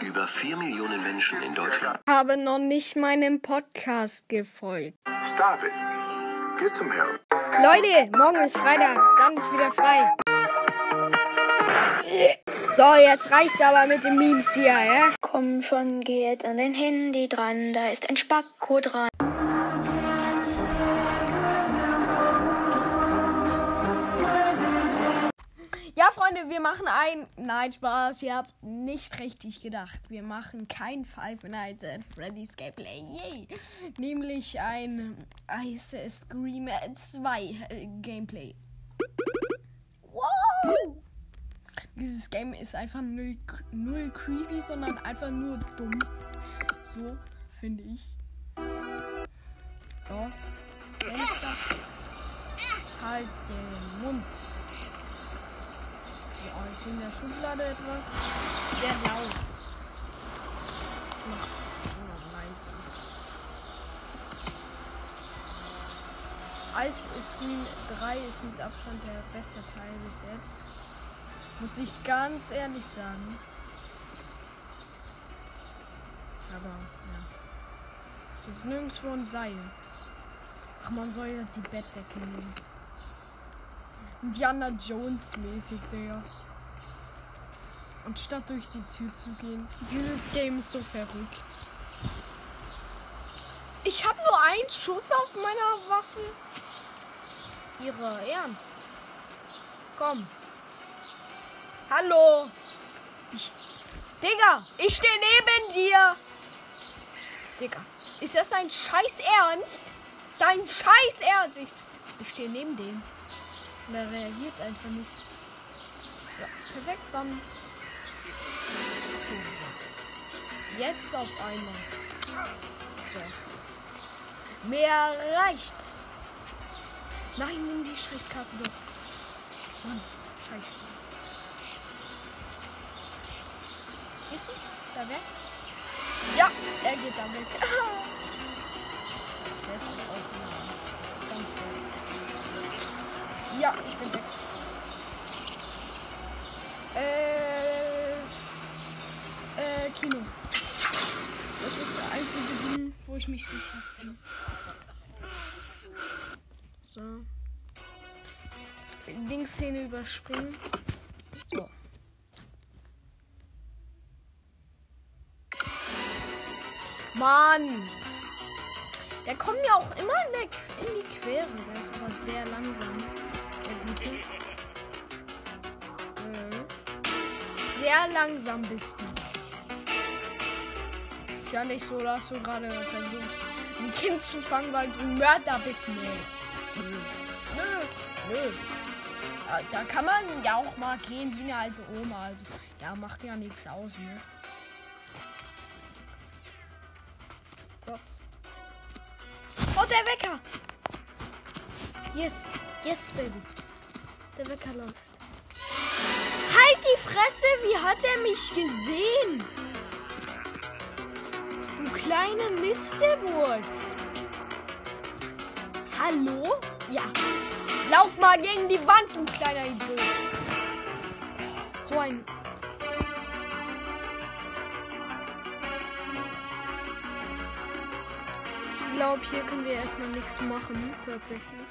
Über 4 Millionen Menschen in Deutschland. Habe noch nicht meinem Podcast gefolgt. Stop it. Get some help. Leute, morgen ist Freitag, dann ist wieder frei. So, jetzt reicht's aber mit den Memes hier, ja? Komm schon, geh jetzt an dein Handy dran, da ist ein Spacko dran. Ja, Freunde, wir machen ein. Nein, Spaß, ihr habt nicht richtig gedacht. Wir machen kein Five Nights at Freddy's Gameplay. Yay! Nämlich ein Ice Scream 2 äh, Gameplay. Wow! Dieses Game ist einfach null, null creepy, sondern einfach nur dumm. So, finde ich. So. Fenster. Halt den Mund. Ja, ich sehe in der Schublade etwas. Sehr laut. Ich mach immer leise. Ice Scream 3 ist mit Abstand der beste Teil bis jetzt. Muss ich ganz ehrlich sagen. Aber, ja. Hier ist nirgendwo ein Seil. Ach, man soll ja die Bettdecke nehmen. Indiana Jones mäßig, Digga. Und statt durch die Tür zu gehen. Dieses Game ist so verrückt. Ich habe nur einen Schuss auf meiner Waffe. Ihre Ernst? Komm. Hallo. Ich. Digga, ich stehe neben dir. Digga, ist das dein Scheiß Ernst? Dein Scheiß Ernst? Ich, ich stehe neben dem. Und er reagiert einfach nicht. Ja, perfekt, dann. Jetzt auf einmal. So. Mehr reicht's. Nein, nimm die Scheißkarte doch. Mann, scheiße. Gehst du da weg? Ja, er geht da weg. Der ist aber auch. Ganz ehrlich. Ja, ich bin weg. Äh, äh, Kino. Das ist der einzige Ding, wo ich mich sicher fühle. So. Dingsszene überspringen. So. Mann! Der kommt mir auch immer in, in die Quere. Der ist aber sehr langsam. Der Gute. Mhm. Sehr langsam bist du. Ja nicht so, dass du gerade versuchst, ein Kind zu fangen, weil du ein Mörder bist. Nee. Nö. Nö. Nö. Ja, da kann man ja auch mal gehen wie eine alte Oma. Also, ja, macht ja nichts aus, ne? Oh, der Wecker! Yes, yes, Baby. Der Wecker läuft. Halt die Fresse! Wie hat er mich gesehen? Kleine Mistgeburt. Hallo? Ja. Lauf mal gegen die Wand, du kleiner Idiot. So ein Ich glaube, hier können wir erstmal nichts machen, tatsächlich.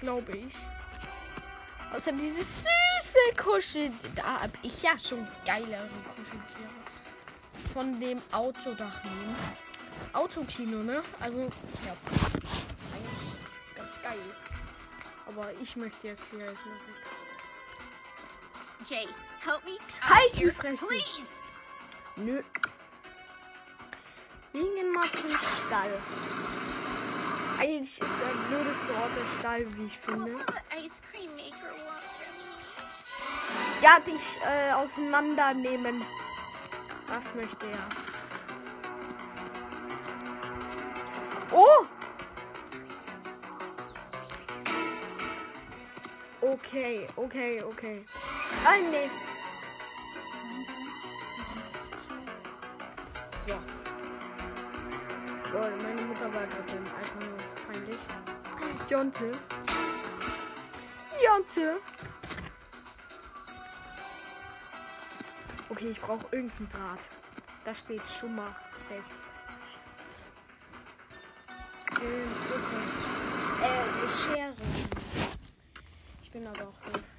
Glaube ich. Außer dieses süße Kuschel. Da habe ich ja schon geilere Kuscheltiere. Von dem Autodach nehmen. Autokino, ne? Also, ja. Eigentlich ganz geil. Aber ich möchte jetzt hier erstmal weg. Jay, help me. Halt die Fresse! Please. Nö. Wir gehen mal zum Stall. Eigentlich ist der blödeste Ort der Stall, wie ich finde. Ja, dich äh, auseinandernehmen. Das möchte er. Oh! Okay, okay, okay. Ah, nee. So. Lol, meine Mutter war gerade einfach nur peinlich. Jonte. Jonte. Okay, ich brauche irgendeinen Draht. Da steht schon mal fest. In Zukunft. Äh, Schere. Ich bin aber auch doof.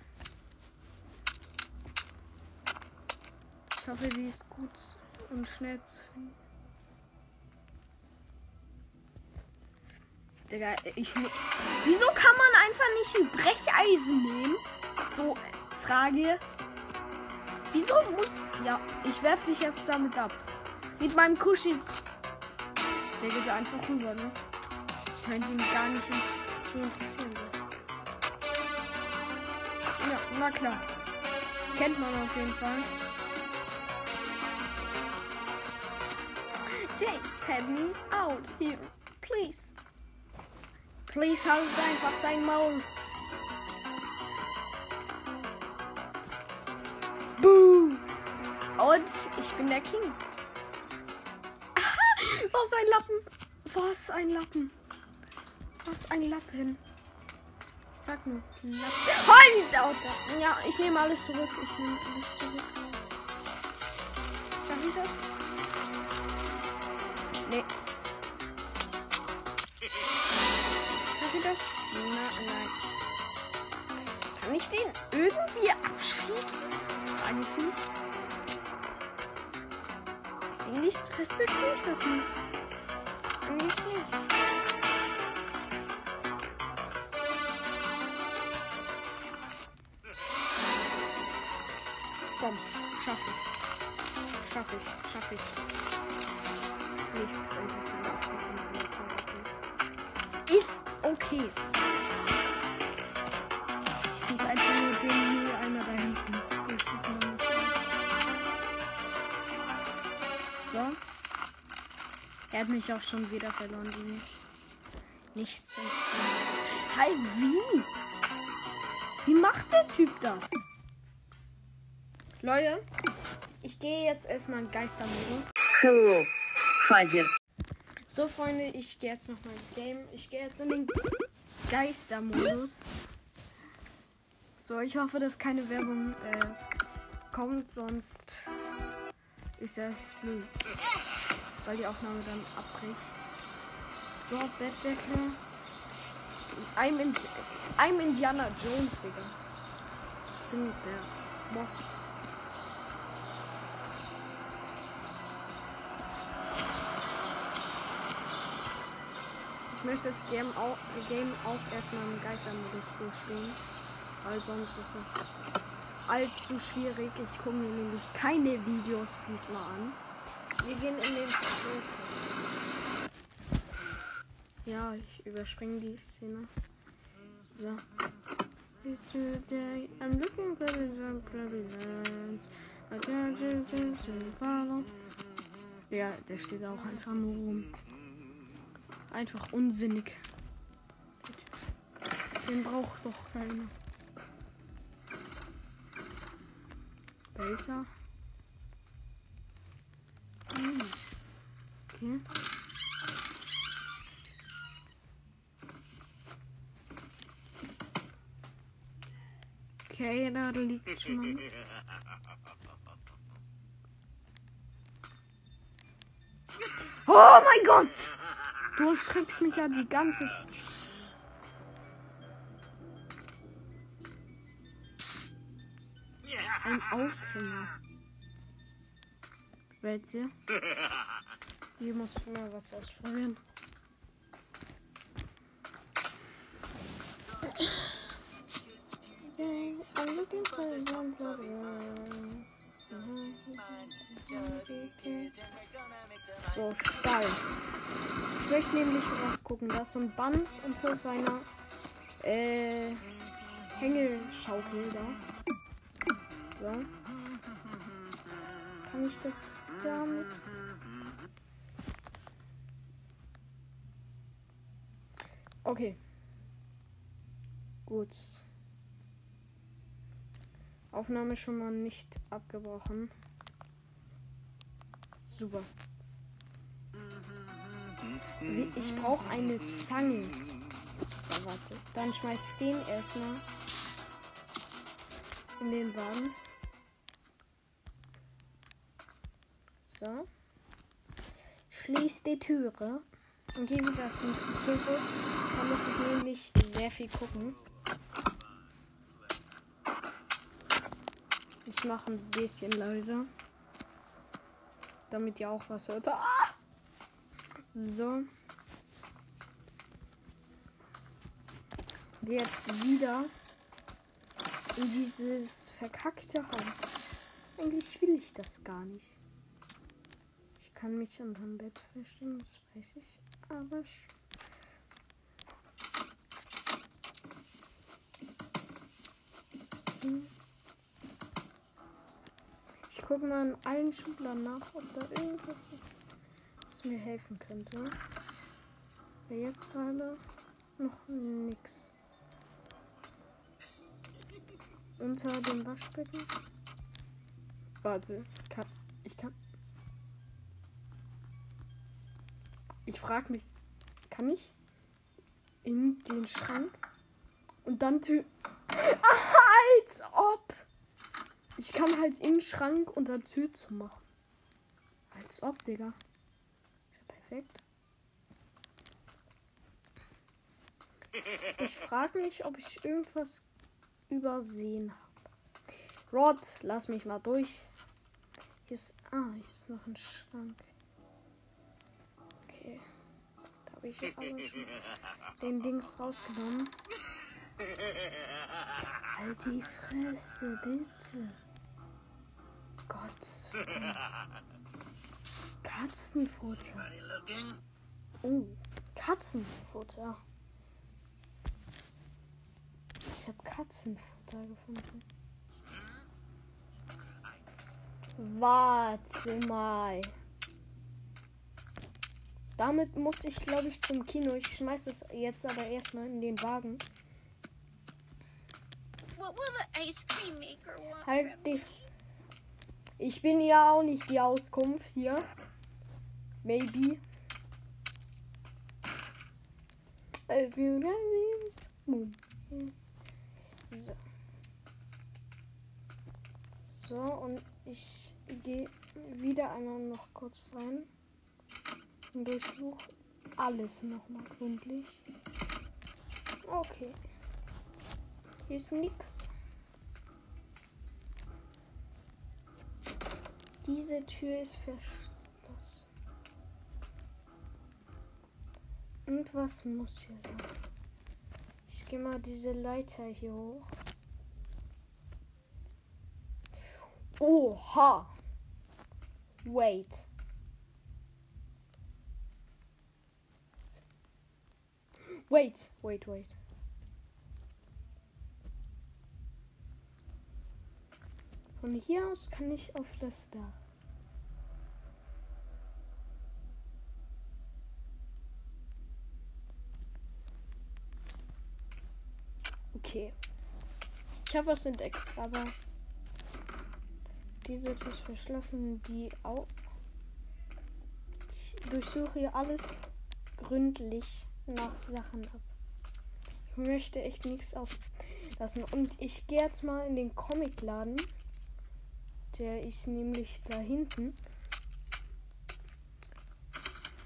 Ich hoffe, sie ist gut und schnell zu finden. Digga, ich. ne- Wieso kann man einfach nicht ein Brecheisen nehmen? So, äh, Frage. Wieso muss. Ja, ich werf dich jetzt damit ab. Mit meinem Kuschel. Der geht da einfach rüber, ne? Scheint ihn gar nicht zu interessieren. So. Ja, na klar. Kennt man auf jeden Fall. Jay, help me out here, please. Please halt einfach dein Maul. Boo! Und ich bin der King. Was ein Lappen. Was ein Lappen. Was ein Lappen. Ich sag nur Lappen. Halt! Ja, ich nehme alles zurück. Ich nehme alles zurück. Schaff ich das? Nee. Schaff ich das? Na, nein. Kann ich den irgendwie abschießen? Frage ich mich. Eigentlich respektiere ich das nicht. Eigentlich nicht. Komm, schaff ich. Schaff ich, schaff ich, schaff ich. Nichts Interessantes gefunden. Okay. Ist okay. Ich muss einfach nur den Mülleimer da hinten Er hat mich auch schon wieder verloren, mich. Nichts Interessantes. Hi, wie? Wie macht der Typ das? Leute, ich gehe jetzt erstmal in Geistermodus. Father. So, Freunde, ich gehe jetzt nochmal ins Game. Ich gehe jetzt in den Geistermodus. So, ich hoffe, dass keine Werbung äh, kommt, sonst ist das blöd. Weil die Aufnahme dann abbricht. So, Bettdecke. I'm, in, I'm Indiana Jones, Digga. Ich bin der Boss. Ich möchte das Game auch, Game auch erstmal im Geistermodus durchspielen. Weil sonst ist es allzu schwierig. Ich gucke mir nämlich keine Videos diesmal an. Wir gehen in den Zirkus. Ja, ich überspringe die Szene. So. I'm looking for the follow. Ja, der steht auch einfach nur rum. Einfach unsinnig. Den braucht doch keiner. Belter. Okay. Okay, da liegt schon. Oh mein Gott! Du erschreckst mich ja die ganze Zeit. Ein Aufhänger. Welche? Hier muss ich mal was ausprobieren. I'm looking for a jump So, Stall. Ich möchte nämlich was gucken. Da ist so ein Band unter seiner äh, Hängeschaukel da. So. Kann ich das damit? Okay. Gut. Aufnahme schon mal nicht abgebrochen. Super. Ich brauche eine Zange. Warte. Dann schmeiß den erstmal in den Wagen. So. Schließ die Türe und geh wieder zum Zirkus. Da muss ich nämlich sehr viel gucken. Ich mache ein bisschen leiser. Damit ihr auch was hört. Ah! So. Jetzt wieder in dieses verkackte Haus. Eigentlich will ich das gar nicht. Ich kann mich unterm Bett verstehen, das weiß ich. Aber Hm. ich gucke mal in allen Schubladen nach, ob da irgendwas ist, was mir helfen könnte. Aber jetzt gerade noch nix. Unter dem Waschbecken. Warte, kann, ich kann. Ich frage mich, kann ich in den Schrank und dann Tür. Als ob! Ich kann halt in den Schrank und dann Tür zu machen. Als ob, Digga. Perfekt. Ich frage mich, ob ich irgendwas übersehen habe. Rod, lass mich mal durch. Hier ist. Ah, hier ist noch ein Schrank. Habe ich aber schon den Dings rausgenommen. Halt die Fresse, bitte. Gott. Katzenfutter. Oh, Katzenfutter. Ich habe Katzenfutter gefunden. Warte mal. Damit muss ich, glaube ich, zum Kino. Ich schmeiß es jetzt aber erstmal in den Wagen. Halt die. Ich bin ja auch nicht die Auskunft hier. Maybe. Need- Boom. So. So, und ich gehe wieder einmal noch kurz rein und durchsuche alles nochmal gründlich. Okay. Hier ist nichts. Diese Tür ist verschlossen. Und was muss hier sein? Ich gehe mal diese Leiter hier hoch. Oha! Wait. Wait, wait, wait. Von hier aus kann ich auf das Dach. Okay. Ich habe was entdeckt, aber diese Tür ist verschlossen, die auch. Ich durchsuche hier alles gründlich nach Sachen ab. Ich möchte echt nichts auslassen. Und ich gehe jetzt mal in den Comicladen. Der ist nämlich da hinten.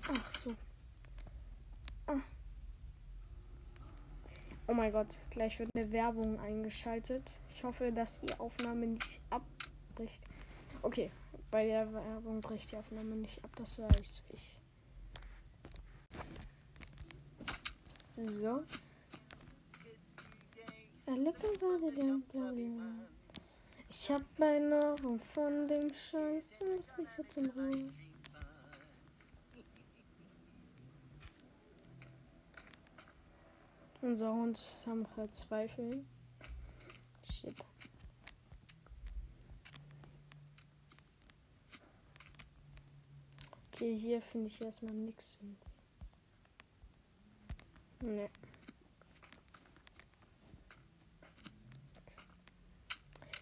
Ach so. Ah. Oh mein Gott, gleich wird eine Werbung eingeschaltet. Ich hoffe, dass die Aufnahme nicht abbricht. Okay, bei der Werbung bricht die Aufnahme nicht ab, das weiß ich. So. Ich hab meine Nahrung von dem Scheiß lass mich jetzt in Ruhe. Unser Hund ist am Verzweifeln. Shit. Okay, hier finde ich erstmal nichts. Ne.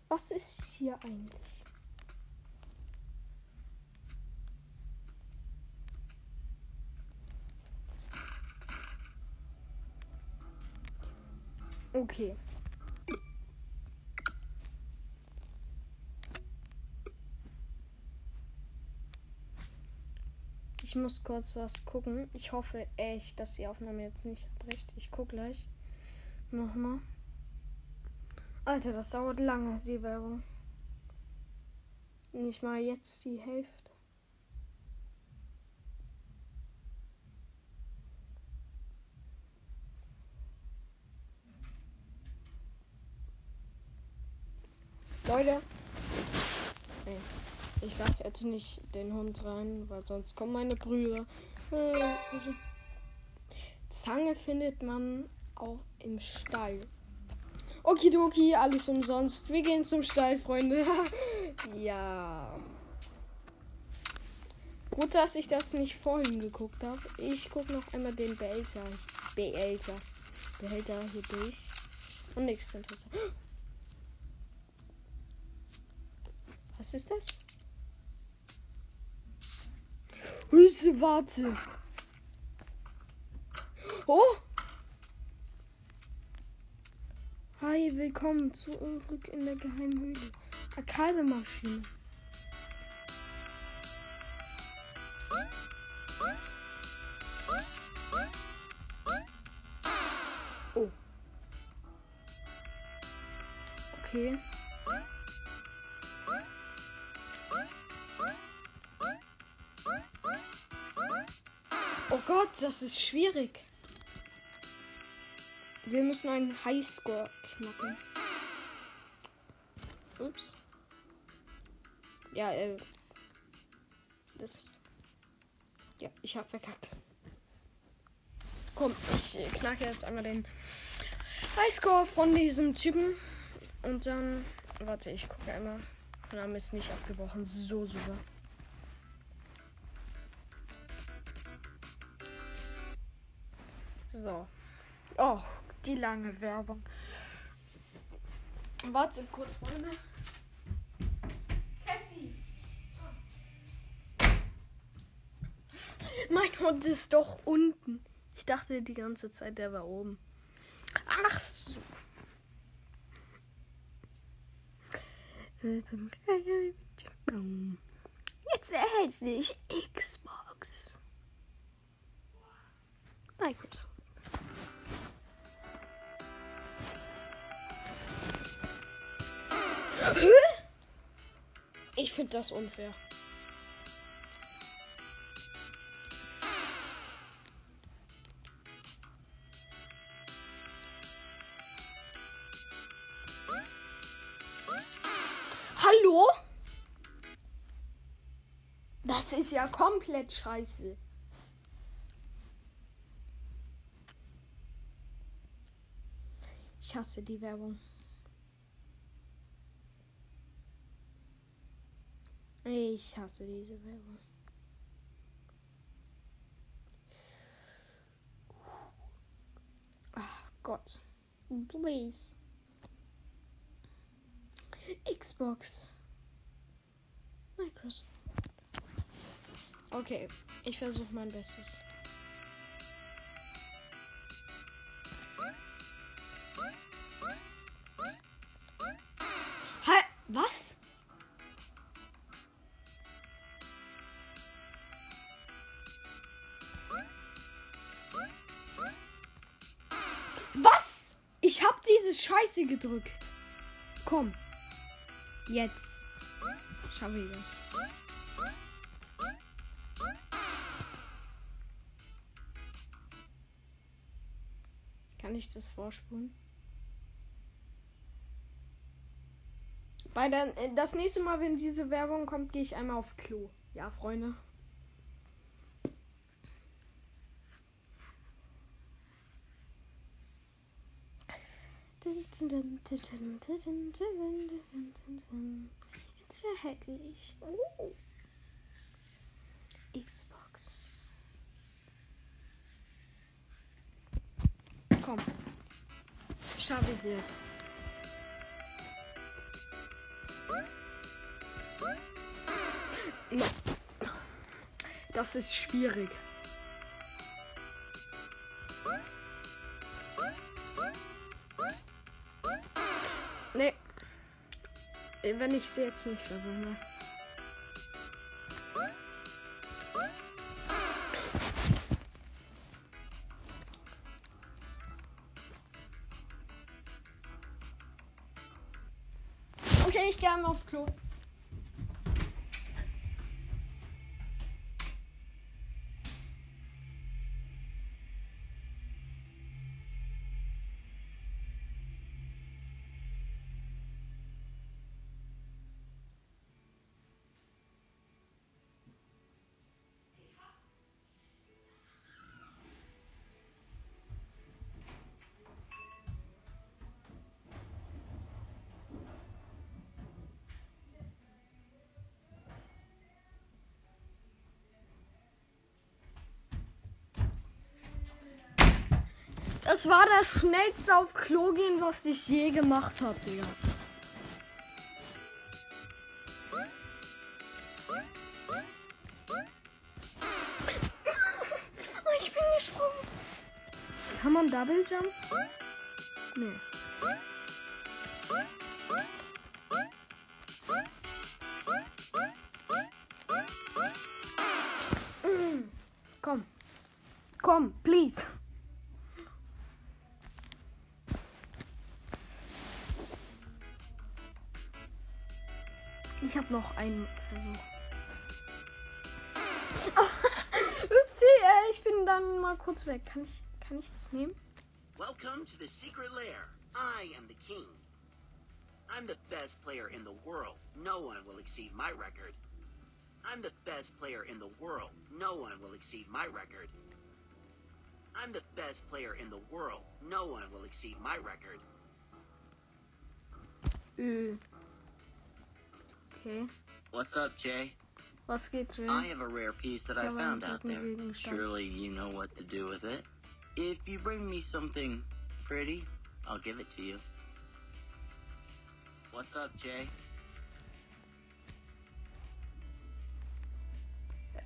Was ist hier eigentlich? Okay. Ich muss kurz was gucken. Ich hoffe echt, dass die Aufnahme jetzt nicht abbricht. Ich gucke gleich. Nochmal. Alter, das dauert lange, die Werbung. Nicht mal jetzt die Hälfte. Leute. Ich lasse jetzt nicht den Hund rein, weil sonst kommen meine Brüder. Zange findet man auch im Stall. Okidoki, alles umsonst. Wir gehen zum Stall, Freunde. ja. Gut, dass ich das nicht vorhin geguckt habe. Ich gucke noch einmal den Behälter. Behälter. Behälter hier durch. Und nichts interessant. Was ist das? Hülse, warte. Oh! Hi, willkommen zurück in der geheimen Höhle. Arcade-Maschine. Oh. Okay. Gott, das ist schwierig. Wir müssen einen Highscore knacken. Ups. Ja, äh. Das. Ja, ich hab verkackt. Komm, ich äh, knacke jetzt einmal den Highscore von diesem Typen. Und dann. Warte, ich gucke einmal. Name ist nicht abgebrochen. So super. So. Oh, die lange Werbung. Warte kurz, Freunde. Cassie. Mein Hund ist doch unten. Ich dachte die ganze Zeit, der war oben. Ach so. Jetzt erhältst dich Xbox. Microsoft. Ich finde das unfair. Hallo? Das ist ja komplett scheiße. Ich hasse die Werbung. Ich hasse diese Werbung. Ach Gott. Please. Xbox. Microsoft. Okay, ich versuche mein Bestes. Scheiße gedrückt. Komm. Jetzt. Schaffe ich das. Kann ich das vorspulen? Bei der, äh, das nächste Mal, wenn diese Werbung kommt, gehe ich einmal auf Klo. Ja, Freunde. Erhältlich. Oh. Xbox. Komm. Schaffe ich jetzt. Das ist schwierig. Wenn ich sie jetzt nicht schaffe, Das war das schnellste auf Klo gehen, was ich je gemacht habe, Digga. Oh, ich bin gesprungen. Kann man Double Jump? Nee. Noch einen Versuch. Upsi, äh, ich bin dann mal kurz weg. Kann ich, kann ich das nehmen? Welcome to the secret lair. I am the king. I'm the best player in the world. No one will exceed my record. I'm the best player in the world. No one will exceed my record. I'm the best player in the world. No one will exceed my record. Ö. Okay. What's up, Jay? Was geht, Jill? I have a rare piece that I found out there. Surely you know what to do with it. If you bring me something pretty, I'll give it to you. What's up, Jay?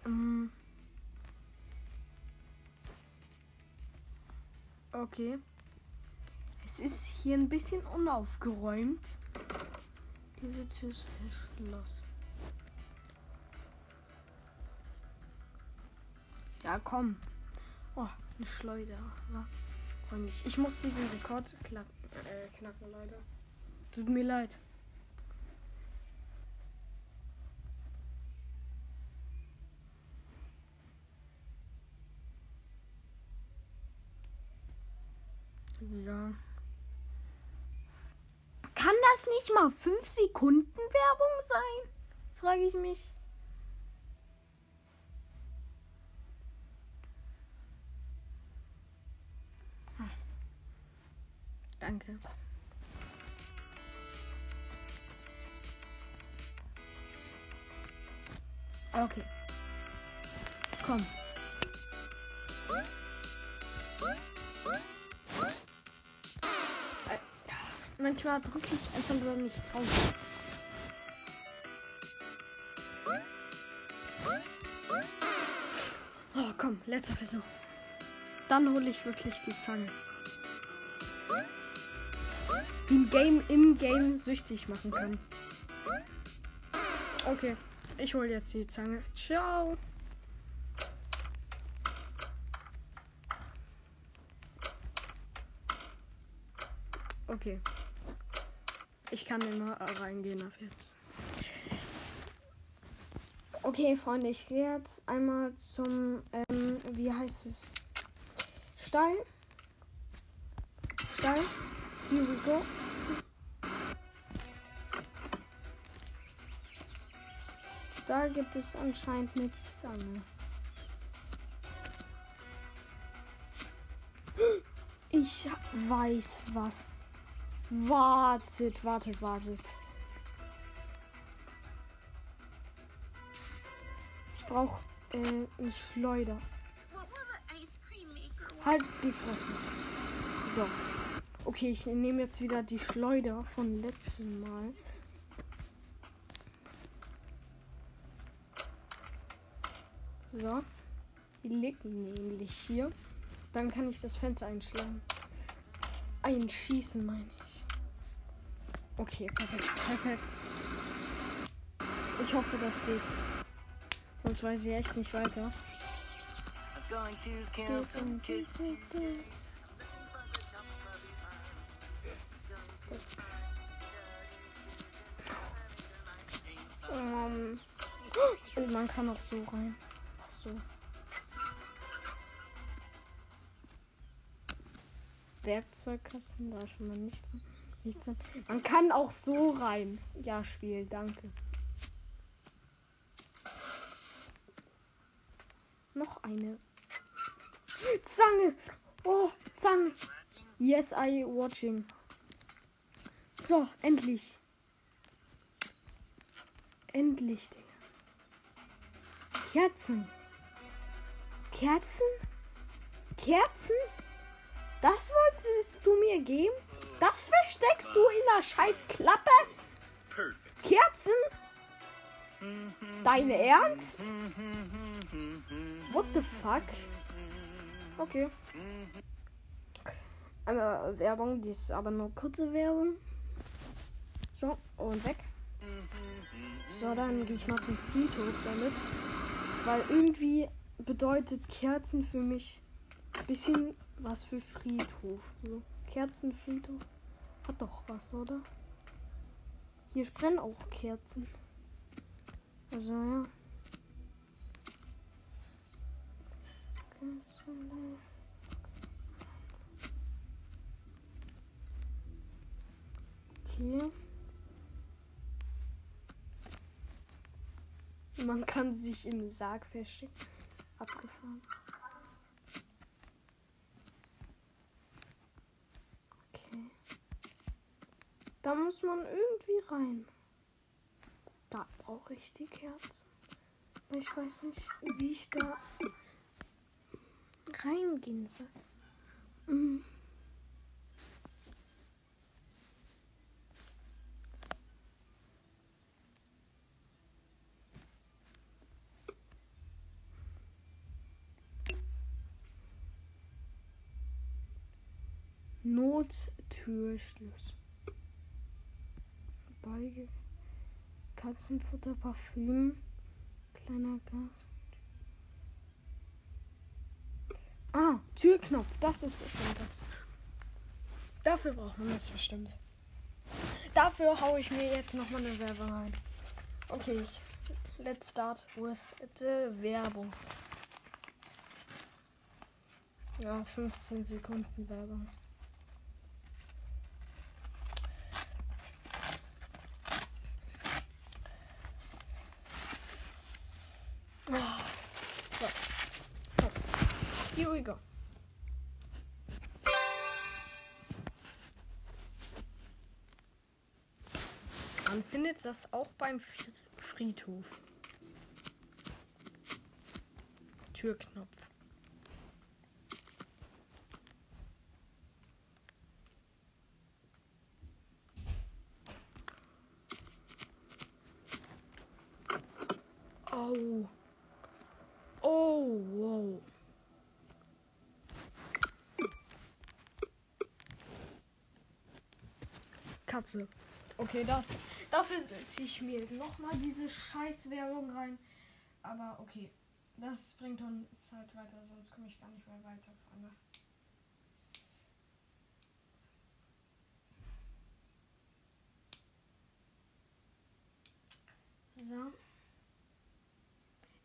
Ähm. Okay. Es ist hier ein bisschen unaufgeräumt. Diese Tür ist verschlossen. Ja, komm. Oh, eine Schleuder. Ja, freundlich. Ich muss diesen Rekord klack, äh, knacken, Leute. Tut mir leid. So. Kann das nicht mal 5 Sekunden Werbung sein? Frage ich mich. Ah. Danke. Okay. Komm. Manchmal drücke ich einfach nur nicht drauf. Oh, komm, letzter Versuch. Dann hole ich wirklich die Zange. Die ein Game im Game süchtig machen kann. Okay, ich hole jetzt die Zange. Ciao. Okay. Ich kann immer reingehen ab jetzt. Okay, Freunde, ich gehe jetzt einmal zum, ähm, wie heißt es? Stall. Stall. Here we go. Da gibt es anscheinend eine Zange. Ich weiß was. Wartet, wartet, wartet. Ich brauche äh, eine Schleuder. Halt die Fresse. So. Okay, ich nehme jetzt wieder die Schleuder von letzten Mal. So. Die liegt nämlich hier. Dann kann ich das Fenster einschlagen. Einschießen, meine ich. Okay, perfekt. Perfekt. Ich hoffe, das geht. Sonst weiß ich echt nicht weiter. Some kids. Ähm, man kann auch so rein. Ach so. Werkzeugkasten, da schon mal nicht drin. Man kann auch so rein. Ja, Spiel, danke. Noch eine. Zange! Oh, Zange! Yes, I watching. So, endlich. Endlich, Digga. Kerzen. Kerzen? Kerzen? Das wolltest du mir geben? Das versteckst du in der scheiß Klappe? Kerzen? Dein Ernst? What the fuck? Okay. Einmal Werbung, die ist aber nur kurze Werbung. So, und weg. So, dann gehe ich mal zum Friedhof damit. Weil irgendwie bedeutet Kerzen für mich ein bisschen was für Friedhof. So. Kerzenfriedhof hat doch was, oder? Hier brennen auch Kerzen. Also ja. Okay. Man kann sich im Sarg verstecken. Abgefahren. Okay. Da muss man irgendwie rein. Da brauche ich die Kerzen. Ich weiß nicht, wie ich da reingehen soll. Mm. Nottürschluss. Beige. Katzenfutter, Parfüm. Kleiner Gas. Ah, Türknopf. Das ist bestimmt das. Dafür braucht man das bestimmt. Dafür haue ich mir jetzt nochmal eine Werbung rein. Okay, let's start with the Werbung. Ja, 15 Sekunden Werbung. Ah, so. So. Here we go. Das auch beim Friedhof. Türknopf. Oh. Oh, wow. Katze. Okay, da, dafür ziehe ich mir nochmal diese Scheißwerbung rein. Aber okay, das bringt uns halt weiter, sonst komme ich gar nicht mehr weiter. Freunde. So.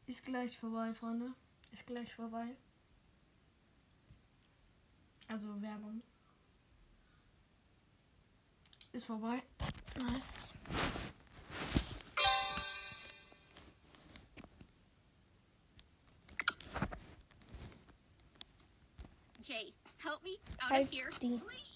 Ist gleich vorbei, Freunde. Ist gleich vorbei. Also Werbung. Ist vorbei. Nice. Jay, help me out Halt of here. die. Please.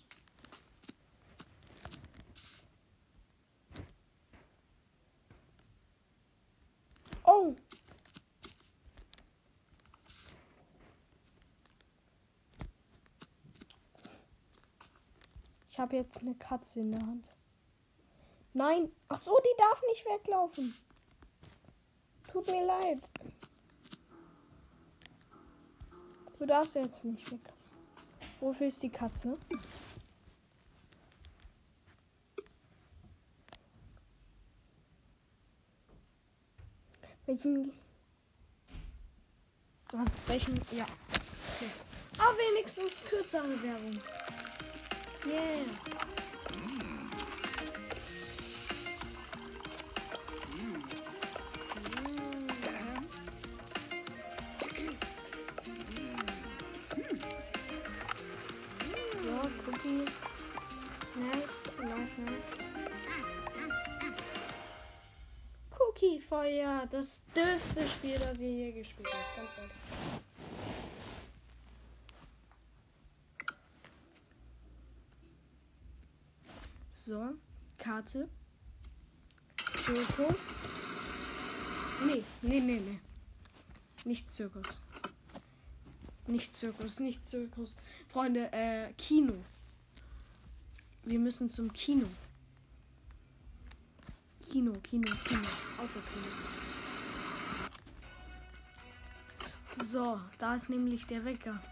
Ich habe jetzt eine Katze in der Hand. Nein! Ach so, die darf nicht weglaufen. Tut mir leid. Du darfst jetzt nicht weg. Wofür ist die Katze? Welchen? Ah, welchen? Ja. Okay. Aber wenigstens kürzere Werbung. Yeah. So, Cookie. Nice, nice, nice. Cookie Feuer, das dürfte Spiel, das ihr je gespielt habt. Ganz ehrlich. So, Karte. Zirkus. Nee, nee, nee, nee. Nicht Zirkus. Nicht Zirkus, nicht Zirkus. Freunde, äh, Kino. Wir müssen zum Kino. Kino, Kino, Kino. Autokino. So, da ist nämlich der Wecker.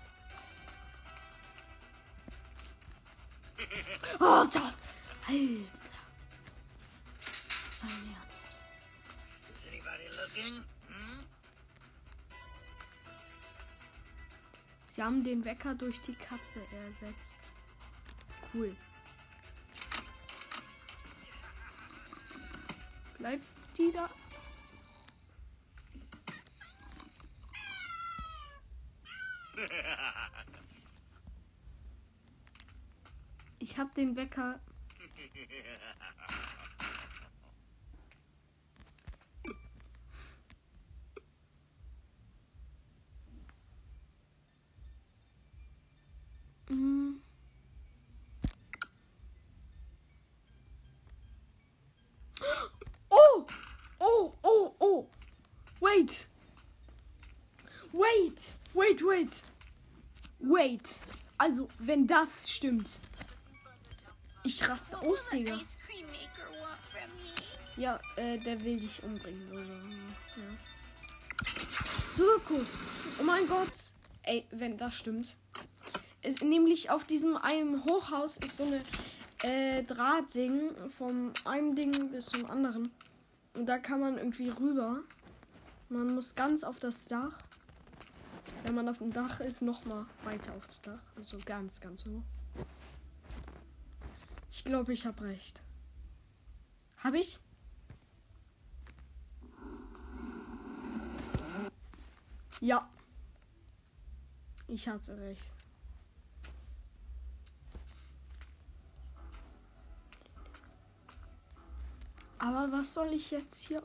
Oh, da. Alter. Sein Ernst. Is anybody looking? Sie haben den Wecker durch die Katze ersetzt. Cool. Bleibt die da? Ich habe den Wecker. Mm. Oh! Oh, oh, oh! Wait! Wait! Wait, wait! Also, wenn das stimmt. Ich raste aus, Digga. Ja, äh, der will dich umbringen. Oder? Ja. Zirkus! Oh mein Gott! Ey, wenn das stimmt. Ist, nämlich auf diesem einen Hochhaus ist so eine äh, Drahtding vom einem Ding bis zum anderen. Und da kann man irgendwie rüber. Man muss ganz auf das Dach. Wenn man auf dem Dach ist, noch mal weiter aufs Dach. Also ganz, ganz hoch. Ich glaube, ich habe recht. Habe ich? Ja. Ich hatte recht. Aber was soll ich jetzt hier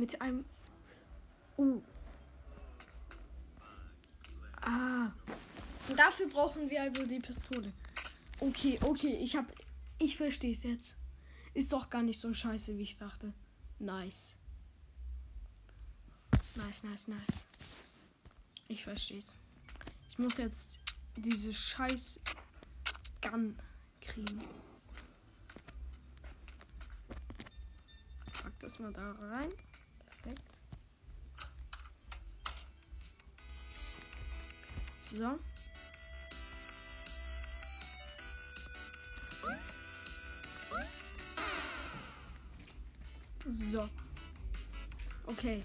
mit einem uh. Ah. Dafür brauchen wir also die Pistole. Okay, okay, ich hab ich verstehe es jetzt. Ist doch gar nicht so scheiße, wie ich dachte. Nice. Nice, nice, nice. Ich versteh's. Ich muss jetzt diese scheiß Gun kriegen. Pack das mal da rein. So. So. Okay.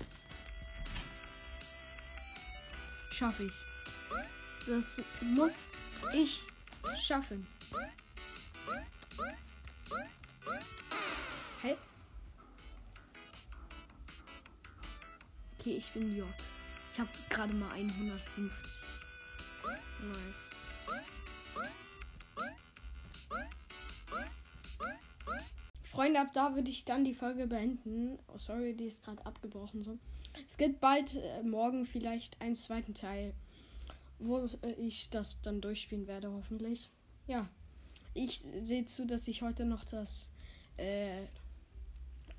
Schaffe ich. Das muss ich schaffen. Hä? Okay, ich bin J. Ich habe gerade mal 150. Nice. Freunde, ab da würde ich dann die Folge beenden. Oh, sorry, die ist gerade abgebrochen so. Es gibt bald äh, morgen vielleicht einen zweiten Teil, wo äh, ich das dann durchspielen werde, hoffentlich. Ja, ich sehe zu, dass ich heute noch das äh,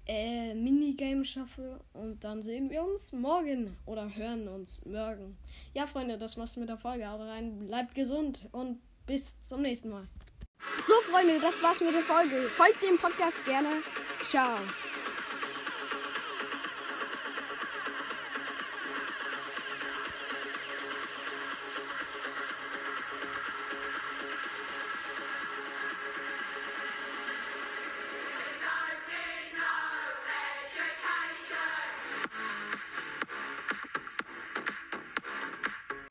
äh, Minigame schaffe und dann sehen wir uns morgen oder hören uns morgen. Ja, Freunde, das war's mit der Folge. Haut rein, bleibt gesund und bis zum nächsten Mal. So, Freunde, das war's mit der Folge. Folgt dem Podcast gerne. Ciao.